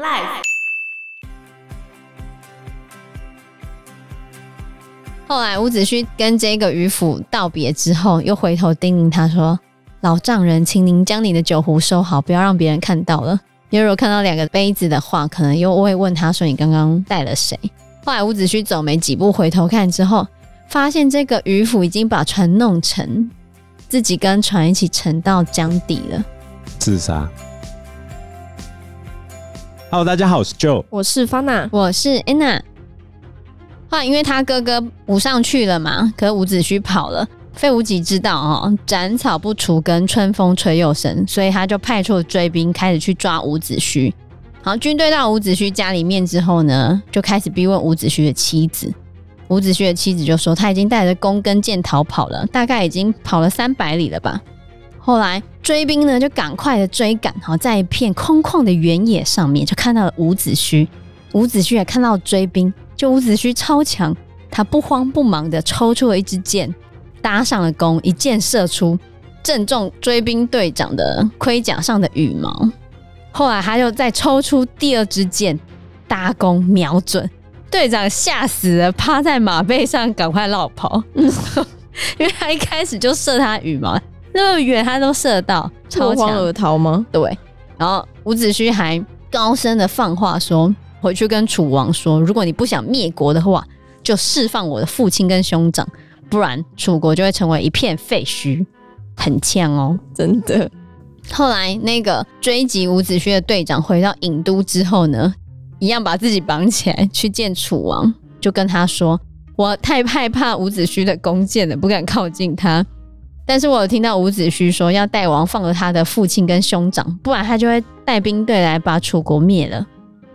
Life。后来伍子胥跟这个渔夫道别之后，又回头叮咛他说：“老丈人，请您将你的酒壶收好，不要让别人看到了。因为如果看到两个杯子的话，可能又会问他说你刚刚带了谁。”后来伍子胥走没几步，回头看之后，发现这个渔夫已经把船弄沉，自己跟船一起沉到江底了，自杀。Hello，大家好，我是 Joe，我是 Fana，我是 Anna。后来因为他哥哥补上去了嘛，可是伍子胥跑了。费无极知道哦，斩草不除根，春风吹又生，所以他就派出追兵开始去抓伍子胥。好，军队到伍子胥家里面之后呢，就开始逼问伍子胥的妻子。伍子胥的妻子就说，他已经带着弓跟箭逃跑了，大概已经跑了三百里了吧。后来追兵呢，就赶快的追赶，好，在一片空旷的原野上面，就看到了伍子胥。伍子胥也看到追兵，就伍子胥超强，他不慌不忙的抽出了一支箭，搭上了弓，一箭射出，正中追兵队长的盔甲上的羽毛。后来他又再抽出第二支箭，搭弓瞄准，队长吓死了，趴在马背上赶快落跑，因为他一开始就射他羽毛，那么远他都射到，落荒而逃吗？对。然后伍子胥还高声的放话说，回去跟楚王说，如果你不想灭国的话，就释放我的父亲跟兄长，不然楚国就会成为一片废墟。很呛哦，真的。后来，那个追击伍子胥的队长回到郢都之后呢，一样把自己绑起来去见楚王，就跟他说：“我太害怕伍子胥的弓箭了，不敢靠近他。但是我有听到伍子胥说要代王放了他的父亲跟兄长，不然他就会带兵队来把楚国灭了。”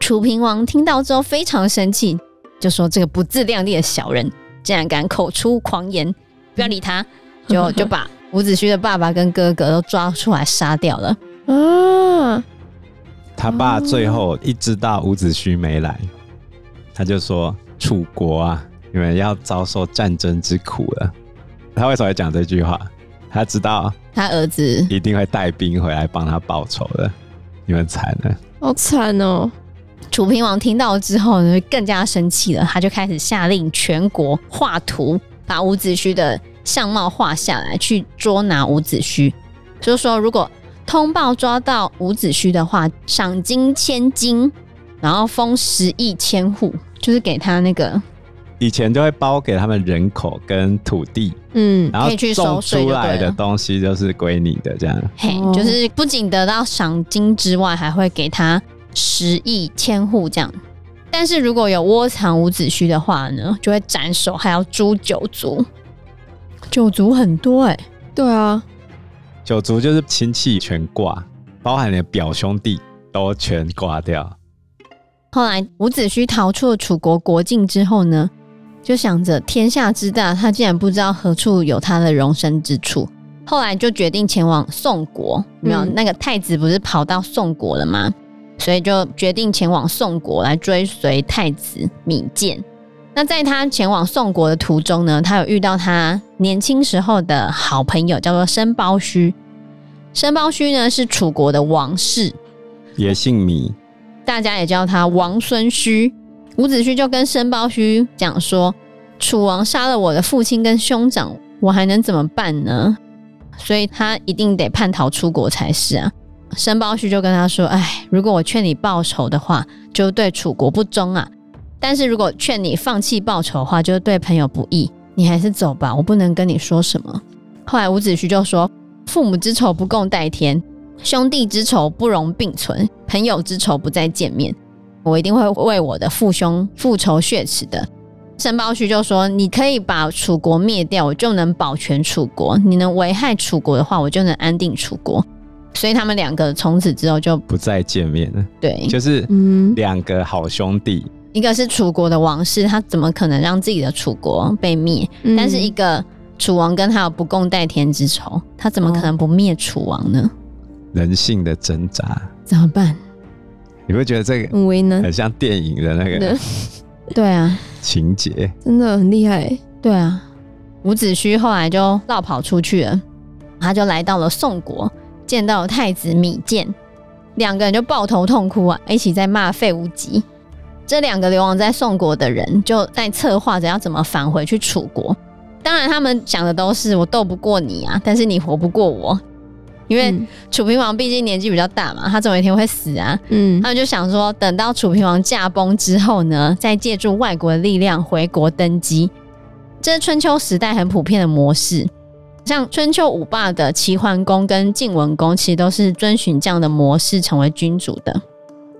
楚平王听到之后非常生气，就说：“这个不自量力的小人，竟然敢口出狂言，不要理他，就 就把。”伍子胥的爸爸跟哥哥都抓出来杀掉了啊！他爸最后一知道伍子胥没来，他就说：“楚国啊，你们要遭受战争之苦了。”他为什么要讲这句话？他知道他儿子一定会带兵回来帮他报仇的。你们惨了，好惨哦！楚平王听到之后呢，更加生气了，他就开始下令全国画图，把伍子胥的。相貌画下来，去捉拿伍子胥。就是说，如果通报抓到伍子胥的话，赏金千金，然后封十亿千户，就是给他那个。以前就会包给他们人口跟土地，嗯，然后种出来的东西就是归你的，这样。嘿，就是不仅得到赏金之外，还会给他十亿千户这样。但是如果有窝藏伍子胥的话呢，就会斩首，还要诛九族。九族很多哎、欸，对啊，九族就是亲戚全挂，包含你的表兄弟都全挂掉。后来伍子胥逃出了楚国国境之后呢，就想着天下之大，他竟然不知道何处有他的容身之处。后来就决定前往宋国，没有、嗯、那个太子不是跑到宋国了吗？所以就决定前往宋国来追随太子芈见。那在他前往宋国的途中呢，他有遇到他年轻时候的好朋友，叫做申包胥。申包胥呢是楚国的王室，也姓芈，大家也叫他王孙胥。伍子胥就跟申包胥讲说：“楚王杀了我的父亲跟兄长，我还能怎么办呢？所以他一定得叛逃出国才是啊。”申包胥就跟他说：“哎，如果我劝你报仇的话，就对楚国不忠啊。”但是如果劝你放弃报仇的话，就对朋友不义，你还是走吧，我不能跟你说什么。后来伍子胥就说：“父母之仇不共戴天，兄弟之仇不容并存，朋友之仇不再见面。我一定会为我的父兄复仇雪耻的。”申包胥就说：“你可以把楚国灭掉，我就能保全楚国；你能危害楚国的话，我就能安定楚国。”所以他们两个从此之后就不再见面了。对，就是两个好兄弟。一个是楚国的王室，他怎么可能让自己的楚国被灭？嗯、但是一个楚王跟他有不共戴天之仇，他怎么可能不灭楚王呢？人性的挣扎怎么办？你会觉得这个很像电影的那个？对啊，情节真的很厉害。对啊，伍子胥后来就落跑出去了，他就来到了宋国，见到了太子米健。两个人就抱头痛哭啊，一起在骂费无极。这两个流亡在宋国的人就在策划着要怎么返回去楚国。当然，他们想的都是我斗不过你啊，但是你活不过我，因为楚平王毕竟年纪比较大嘛，他总有一天会死啊。嗯，他们就想说，等到楚平王驾崩之后呢，再借助外国的力量回国登基。这是春秋时代很普遍的模式，像春秋五霸的齐桓公跟晋文公，其实都是遵循这样的模式成为君主的。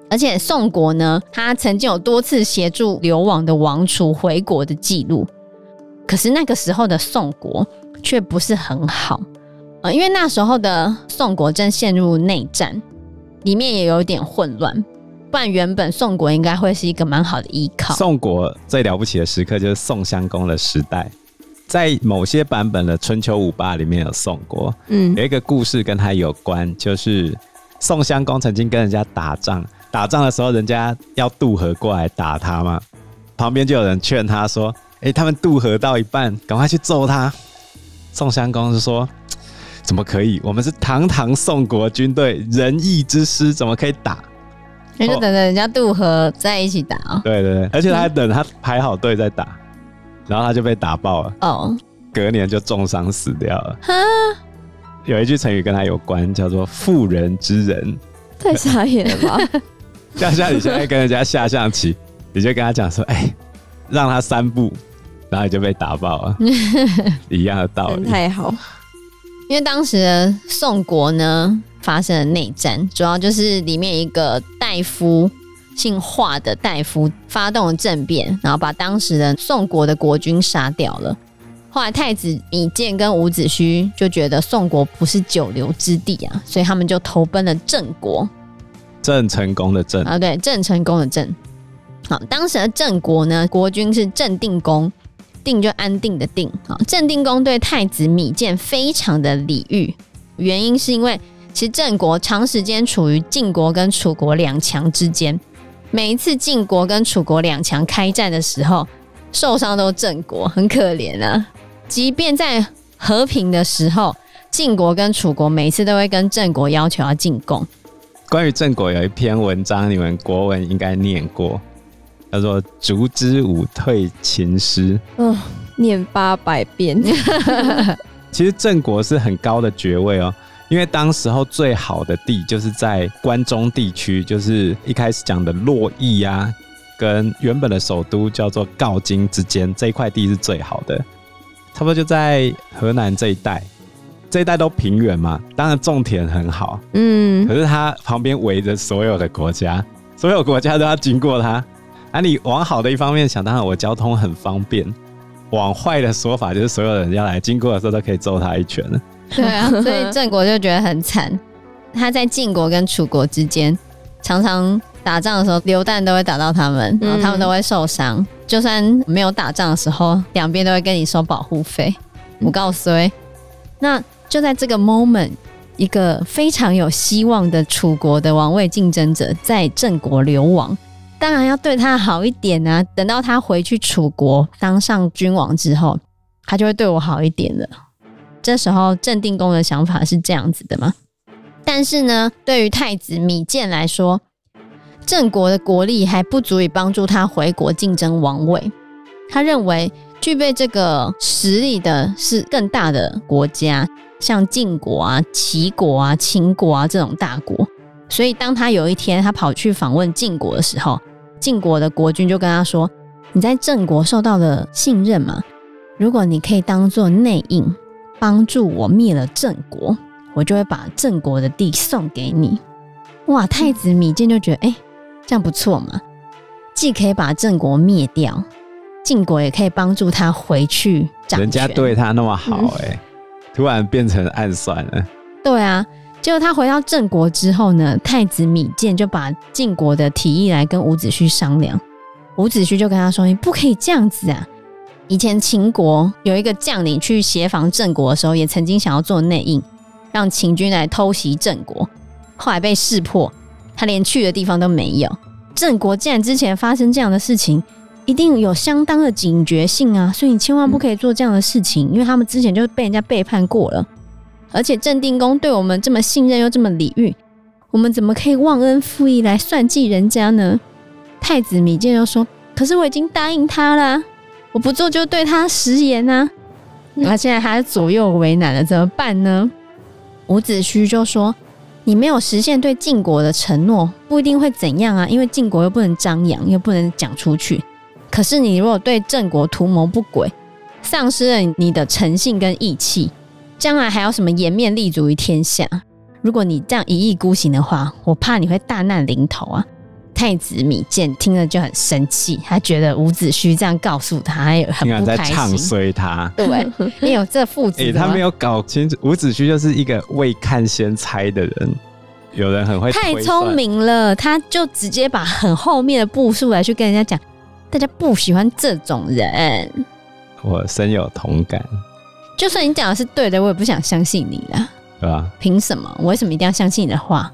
而且宋国呢，他曾经有多次协助流亡的王储回国的记录。可是那个时候的宋国却不是很好，呃，因为那时候的宋国正陷入内战，里面也有点混乱。不然原本宋国应该会是一个蛮好的依靠。宋国最了不起的时刻就是宋襄公的时代，在某些版本的春秋五霸里面有宋国，嗯，有一个故事跟他有关，就是宋襄公曾经跟人家打仗。打仗的时候，人家要渡河过来打他嘛，旁边就有人劝他说：“哎、欸，他们渡河到一半，赶快去揍他。”宋襄公是说：“怎么可以？我们是堂堂宋国军队，仁义之师，怎么可以打？”那就等着人家渡河在一起打哦。对对对，而且他还等他排好队再打，然后他就被打爆了。哦，隔年就重伤死掉了。哈，有一句成语跟他有关，叫做“妇人之仁”，太傻眼了吧？就像你现在跟人家下象棋，你就跟他讲说：“哎、欸，让他三步，然后你就被打爆了。” 一样的道理。太好，因为当时的宋国呢发生了内战，主要就是里面一个大夫姓华的大夫发动了政变，然后把当时的宋国的国君杀掉了。后来太子米建跟伍子胥就觉得宋国不是久留之地啊，所以他们就投奔了郑国。郑成功的郑啊，对，郑成功的郑。好，当时的郑国呢，国君是郑定公，定就安定的定。好，郑定公对太子米见非常的礼遇，原因是因为其实郑国长时间处于晋国跟楚国两强之间，每一次晋国跟楚国两强开战的时候，受伤都郑国，很可怜啊。即便在和平的时候，晋国跟楚国每次都会跟郑国要求要进贡。关于郑国有一篇文章，你们国文应该念过，叫做《竹之舞退秦师》。嗯，念八百遍。其实郑国是很高的爵位哦，因为当时候最好的地就是在关中地区，就是一开始讲的洛邑啊，跟原本的首都叫做镐京之间这一块地是最好的，差不多就在河南这一带。这一带都平原嘛，当然种田很好，嗯，可是它旁边围着所有的国家，所有国家都要经过它。啊，你往好的一方面想，当然我交通很方便；往坏的说法，就是所有人要来经过的时候都可以揍他一拳。对啊，所以郑国就觉得很惨。他在晋国跟楚国之间，常常打仗的时候，流弹都会打到他们，然后他们都会受伤。嗯、就算没有打仗的时候，两边都会跟你收保护费。我告诉你，那。就在这个 moment，一个非常有希望的楚国的王位竞争者在郑国流亡，当然要对他好一点啊！等到他回去楚国当上君王之后，他就会对我好一点了。这时候郑定公的想法是这样子的吗？但是呢，对于太子芈见来说，郑国的国力还不足以帮助他回国竞争王位。他认为具备这个实力的是更大的国家。像晋国啊、齐国啊、秦国啊这种大国，所以当他有一天他跑去访问晋国的时候，晋国的国君就跟他说：“你在郑国受到了信任嘛？如果你可以当做内应，帮助我灭了郑国，我就会把郑国的地送给你。”哇！太子米见就觉得，哎、欸，这样不错嘛，既可以把郑国灭掉，晋国也可以帮助他回去掌权。人家对他那么好、欸，哎、嗯。突然变成暗算了。对啊，结果他回到郑国之后呢，太子芈见就把晋国的提议来跟伍子胥商量。伍子胥就跟他说：“你不可以这样子啊！以前秦国有一个将领去协防郑国的时候，也曾经想要做内应，让秦军来偷袭郑国，后来被识破，他连去的地方都没有。郑国既然之前发生这样的事情。”一定有相当的警觉性啊，所以你千万不可以做这样的事情，因为他们之前就被人家背叛过了。而且郑定公对我们这么信任又这么礼遇，我们怎么可以忘恩负义来算计人家呢？太子米见又说：“可是我已经答应他了，我不做就对他食言啊！那、现在他左右为难了，怎么办呢？”伍子胥就说：“你没有实现对晋国的承诺，不一定会怎样啊，因为晋国又不能张扬，又不能讲出去。可是你如果对郑国图谋不轨，丧失了你的诚信跟义气，将来还有什么颜面立足于天下？如果你这样一意孤行的话，我怕你会大难临头啊！”太子米健听了就很生气，他觉得伍子胥这样告诉他，他也很不开心。在唱衰他，对，你有这父子、欸，他没有搞清楚，伍子胥就是一个未看先猜的人。有人很会太聪明了，他就直接把很后面的步数来去跟人家讲，大家不喜欢这种人。我深有同感。就算你讲的是对的，我也不想相信你了，对吧？凭什么？我为什么一定要相信你的话？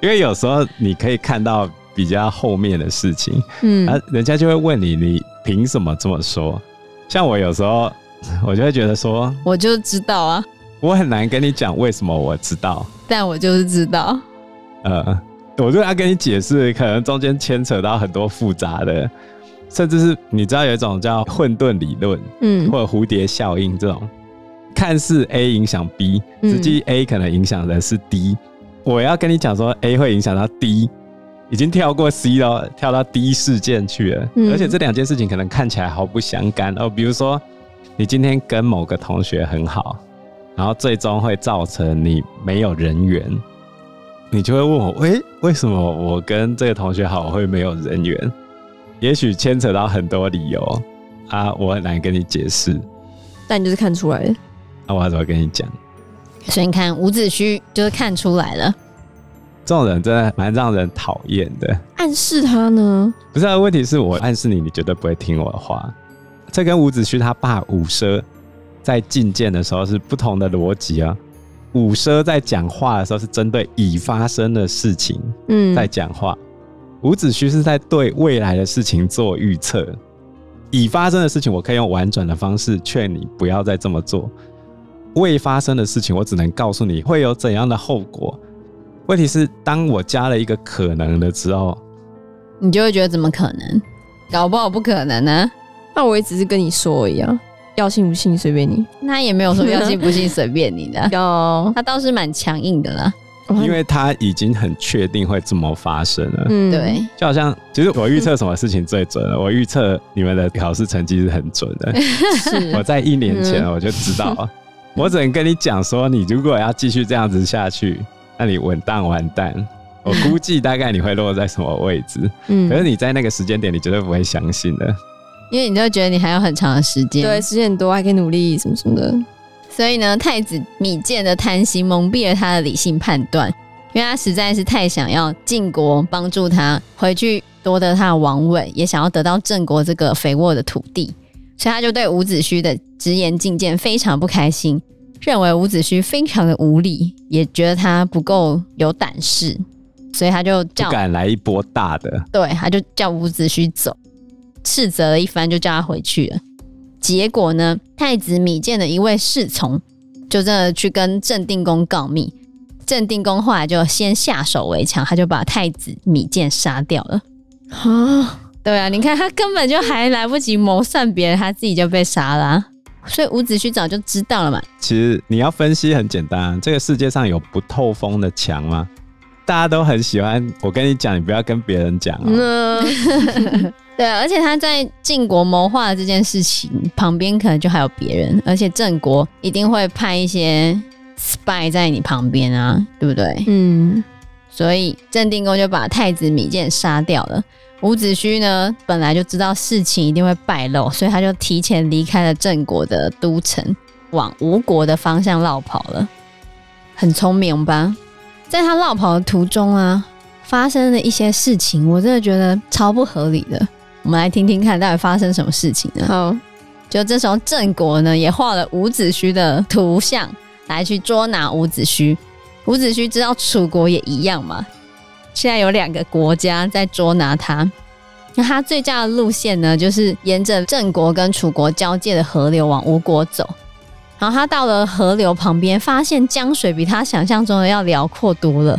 因为有时候你可以看到。比较后面的事情，嗯，啊，人家就会问你，你凭什么这么说？像我有时候，我就会觉得说，我就知道啊，我很难跟你讲为什么我知道，但我就是知道，呃，我就要跟你解释，可能中间牵扯到很多复杂的，甚至是你知道有一种叫混沌理论，嗯，或者蝴蝶效应这种，看似 A 影响 B，实际 A 可能影响的是 D，嗯，我要跟你讲说 A 会影响到 D。已经跳过 C 了，跳到 D 事件去了。嗯、而且这两件事情可能看起来毫不相干哦。比如说，你今天跟某个同学很好，然后最终会造成你没有人缘，你就会问我：喂、欸，为什么我跟这个同学好我会没有人缘？也许牵扯到很多理由啊，我很难跟你解释。但你就是看出来了。那我要怎么跟你讲？所以你看，伍子胥就是看出来了。这种人真的蛮让人讨厌的。暗示他呢？不是啊，问题是我暗示你，你绝对不会听我的话。这跟伍子胥他爸伍奢在觐见的时候是不同的逻辑啊。伍奢在讲话的时候是针对已发生的事情，嗯，在讲话。伍子胥是在对未来的事情做预测。已发生的事情，我可以用婉转的方式劝你不要再这么做。未发生的事情，我只能告诉你会有怎样的后果。问题是，当我加了一个可能的时候，你就会觉得怎么可能？搞不好不可能呢、啊。那我也只是跟你说一样，要信不信随便你。他也没有说要信不信随便你的。有，他倒是蛮强硬的啦。因为他已经很确定会这么发生了。嗯，对。就好像，其实我预测什么事情最准了？我预测你们的考试成绩是很准的。是。我在一年前我就知道，嗯、我只能跟你讲说，你如果要继续这样子下去。那你稳当完蛋，我估计大概你会落在什么位置？嗯，可是你在那个时间点，你绝对不会相信的，因为你就觉得你还有很长的时间，对，时间很多，还可以努力什么什么的。所以呢，太子米健的贪心蒙蔽了他的理性判断，因为他实在是太想要晋国帮助他回去夺得他的王位，也想要得到郑国这个肥沃的土地，所以他就对伍子胥的直言进谏非常不开心。认为伍子胥非常的无礼，也觉得他不够有胆识，所以他就叫不敢来一波大的。对，他就叫伍子胥走，斥责了一番，就叫他回去了。结果呢，太子米见的一位侍从就真的去跟郑定公告密，郑定公后来就先下手为强，他就把太子米见杀掉了。啊，对啊，你看他根本就还来不及谋算别人，他自己就被杀了啊。所以伍子胥早就知道了嘛。其实你要分析很简单，这个世界上有不透风的墙吗？大家都很喜欢我跟你讲，你不要跟别人讲哦。对，而且他在晋国谋划的这件事情旁边，可能就还有别人，而且郑国一定会派一些 spy 在你旁边啊，对不对？嗯。所以郑定公就把太子米健杀掉了。伍子胥呢，本来就知道事情一定会败露，所以他就提前离开了郑国的都城，往吴国的方向绕跑了。很聪明吧？在他绕跑的途中啊，发生了一些事情，我真的觉得超不合理的。我们来听听看，到底发生什么事情呢？好，就这时候郑国呢也画了伍子胥的图像，来去捉拿伍子胥。伍子胥知道楚国也一样嘛。现在有两个国家在捉拿他，那他最佳的路线呢，就是沿着郑国跟楚国交界的河流往吴国走。然后他到了河流旁边，发现江水比他想象中的要辽阔多了，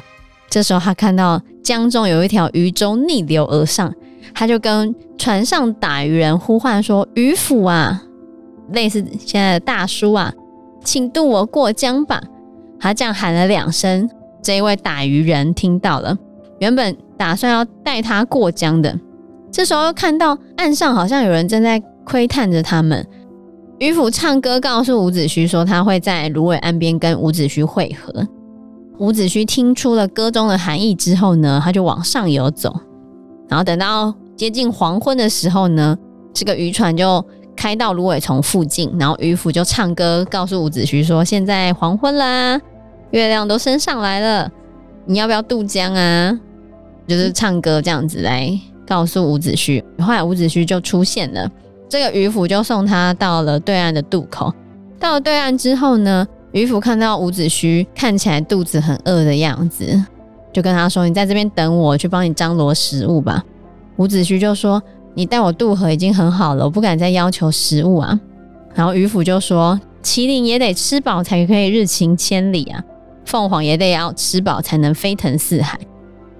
这时候他看到江中有一条渔舟逆流而上，他就跟船上打渔人呼唤说：“渔夫啊，类似现在的大叔啊，请渡我过江吧。”他这样喊了两声，这一位打渔人听到了，原本打算要带他过江的，这时候又看到岸上好像有人正在窥探着他们。渔夫唱歌告诉伍子胥说，他会在芦苇岸边跟伍子胥会合。伍子胥听出了歌中的含义之后呢，他就往上游走，然后等到接近黄昏的时候呢，这个渔船就开到芦苇丛附近，然后渔夫就唱歌告诉伍子胥说：“现在黄昏啦，月亮都升上来了，你要不要渡江啊？”就是唱歌这样子来告诉伍子胥。后来伍子胥就出现了，这个渔夫就送他到了对岸的渡口。到了对岸之后呢，渔夫看到伍子胥看起来肚子很饿的样子，就跟他说：“你在这边等我，去帮你张罗食物吧。”伍子胥就说：“你带我渡河已经很好了，我不敢再要求食物啊。”然后渔夫就说：“麒麟也得吃饱才可以日行千里啊，凤凰也得要吃饱才能飞腾四海。”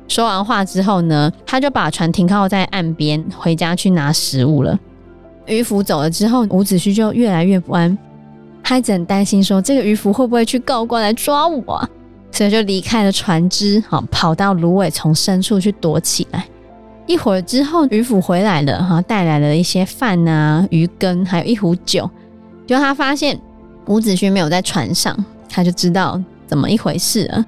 说完话之后呢，他就把船停靠在岸边，回家去拿食物了。渔夫走了之后，伍子胥就越来越不安。他一直很担心，说这个渔夫会不会去告官来抓我啊？所以就离开了船只，好跑到芦苇丛深处去躲起来。一会儿之后，渔夫回来了，哈，带来了一些饭啊、鱼羹，还有一壶酒。就他发现伍子胥没有在船上，他就知道怎么一回事啊，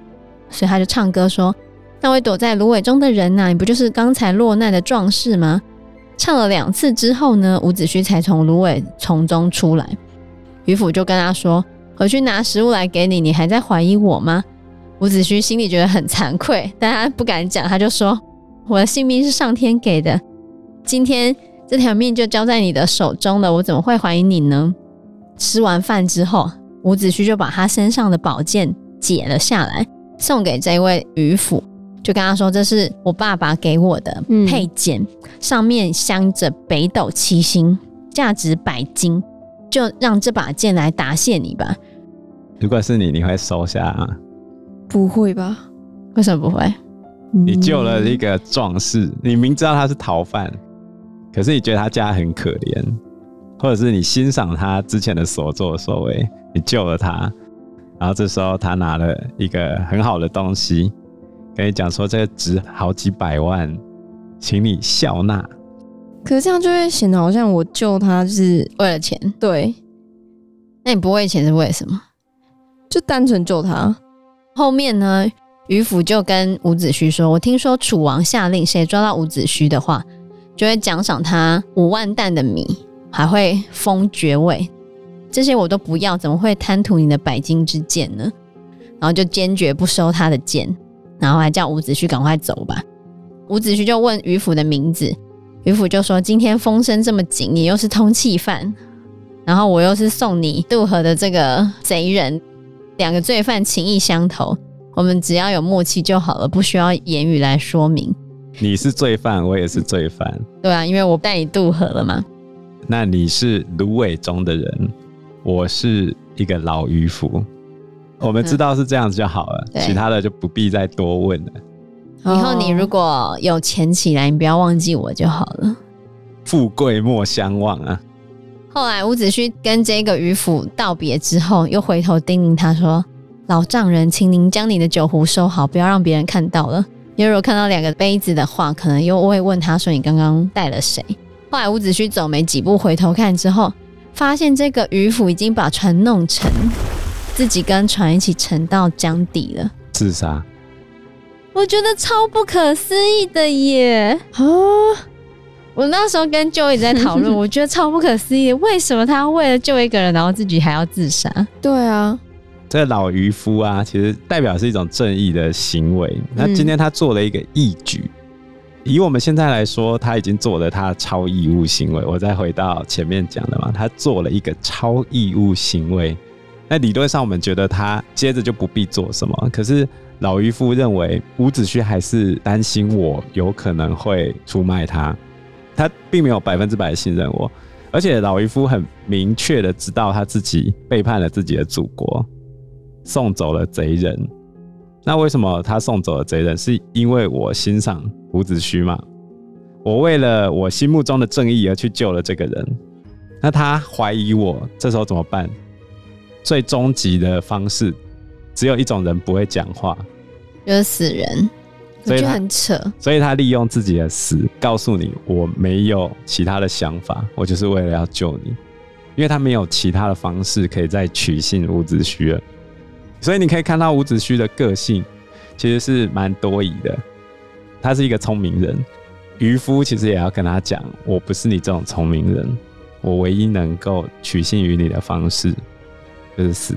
所以他就唱歌说：“那位躲在芦苇中的人呐，你不就是刚才落难的壮士吗？”唱了两次之后呢，伍子胥才从芦苇丛中出来。渔夫就跟他说：“回去拿食物来给你，你还在怀疑我吗？”伍子胥心里觉得很惭愧，但他不敢讲，他就说：“我的性命是上天给的，今天这条命就交在你的手中了，我怎么会怀疑你呢？”吃完饭之后，伍子胥就把他身上的宝剑解了下来，送给这位渔夫，就跟他说：“这是我爸爸给我的佩剑，上面镶着北斗七星，价值百金。”就让这把剑来答谢你吧。如果是你，你会收下吗？不会吧？为什么不会？你救了一个壮士，你明知道他是逃犯，可是你觉得他家很可怜，或者是你欣赏他之前的所作所为，你救了他，然后这时候他拿了一个很好的东西，跟你讲说这个值好几百万，请你笑纳。可是这样就会显得好像我救他就是为了钱，对。那你不为钱是为什么？就单纯救他。后面呢，于府就跟伍子胥说：“我听说楚王下令，谁抓到伍子胥的话，就会奖赏他五万担的米，还会封爵位。这些我都不要，怎么会贪图你的百金之剑呢？”然后就坚决不收他的剑，然后还叫伍子胥赶快走吧。伍子胥就问渔夫的名字。渔夫就说：“今天风声这么紧，你又是通缉犯，然后我又是送你渡河的这个贼人，两个罪犯情义相投，我们只要有默契就好了，不需要言语来说明。你是罪犯，我也是罪犯，对啊，因为我带你渡河了嘛。那你是芦苇中的人，我是一个老渔夫，我们知道是这样子就好了，其他的就不必再多问了。”以后你如果有钱起来，你不要忘记我就好了。富贵莫相忘啊！后来伍子胥跟这个渔夫道别之后，又回头叮咛他说：“老丈人，请您将你的酒壶收好，不要让别人看到了。因为如果看到两个杯子的话，可能又会问他说你刚刚带了谁。”后来伍子胥走没几步，回头看之后，发现这个渔夫已经把船弄沉，自己跟船一起沉到江底了，自杀。我觉得超不可思议的耶！啊，我那时候跟 Joey 在讨论，我觉得超不可思议，为什么他为了救一个人，然后自己还要自杀？对啊，这个老渔夫啊，其实代表是一种正义的行为。那今天他做了一个义举，嗯，以我们现在来说，他已经做了他超义务行为。我再回到前面讲的嘛，他做了一个超义务行为。那理论上，我们觉得他接着就不必做什么，可是。老渔夫认为伍子胥还是担心我有可能会出卖他，他并没有百分之百信任我，而且老渔夫很明确的知道他自己背叛了自己的祖国，送走了贼人，那为什么他送走了贼人？是因为我欣赏伍子胥嘛？我为了我心目中的正义而去救了这个人。那他怀疑我，这时候怎么办？最终极的方式，只有一种人不会讲话，就是死人。我觉得很扯。所以他利用自己的死，告诉你我没有其他的想法，我就是为了要救你。因为他没有其他的方式可以再取信伍子胥了。所以你可以看到伍子胥的个性其实是蛮多疑的。他是一个聪明人，渔夫其实也要跟他讲，我不是你这种聪明人。我唯一能够取信于你的方式，就是死。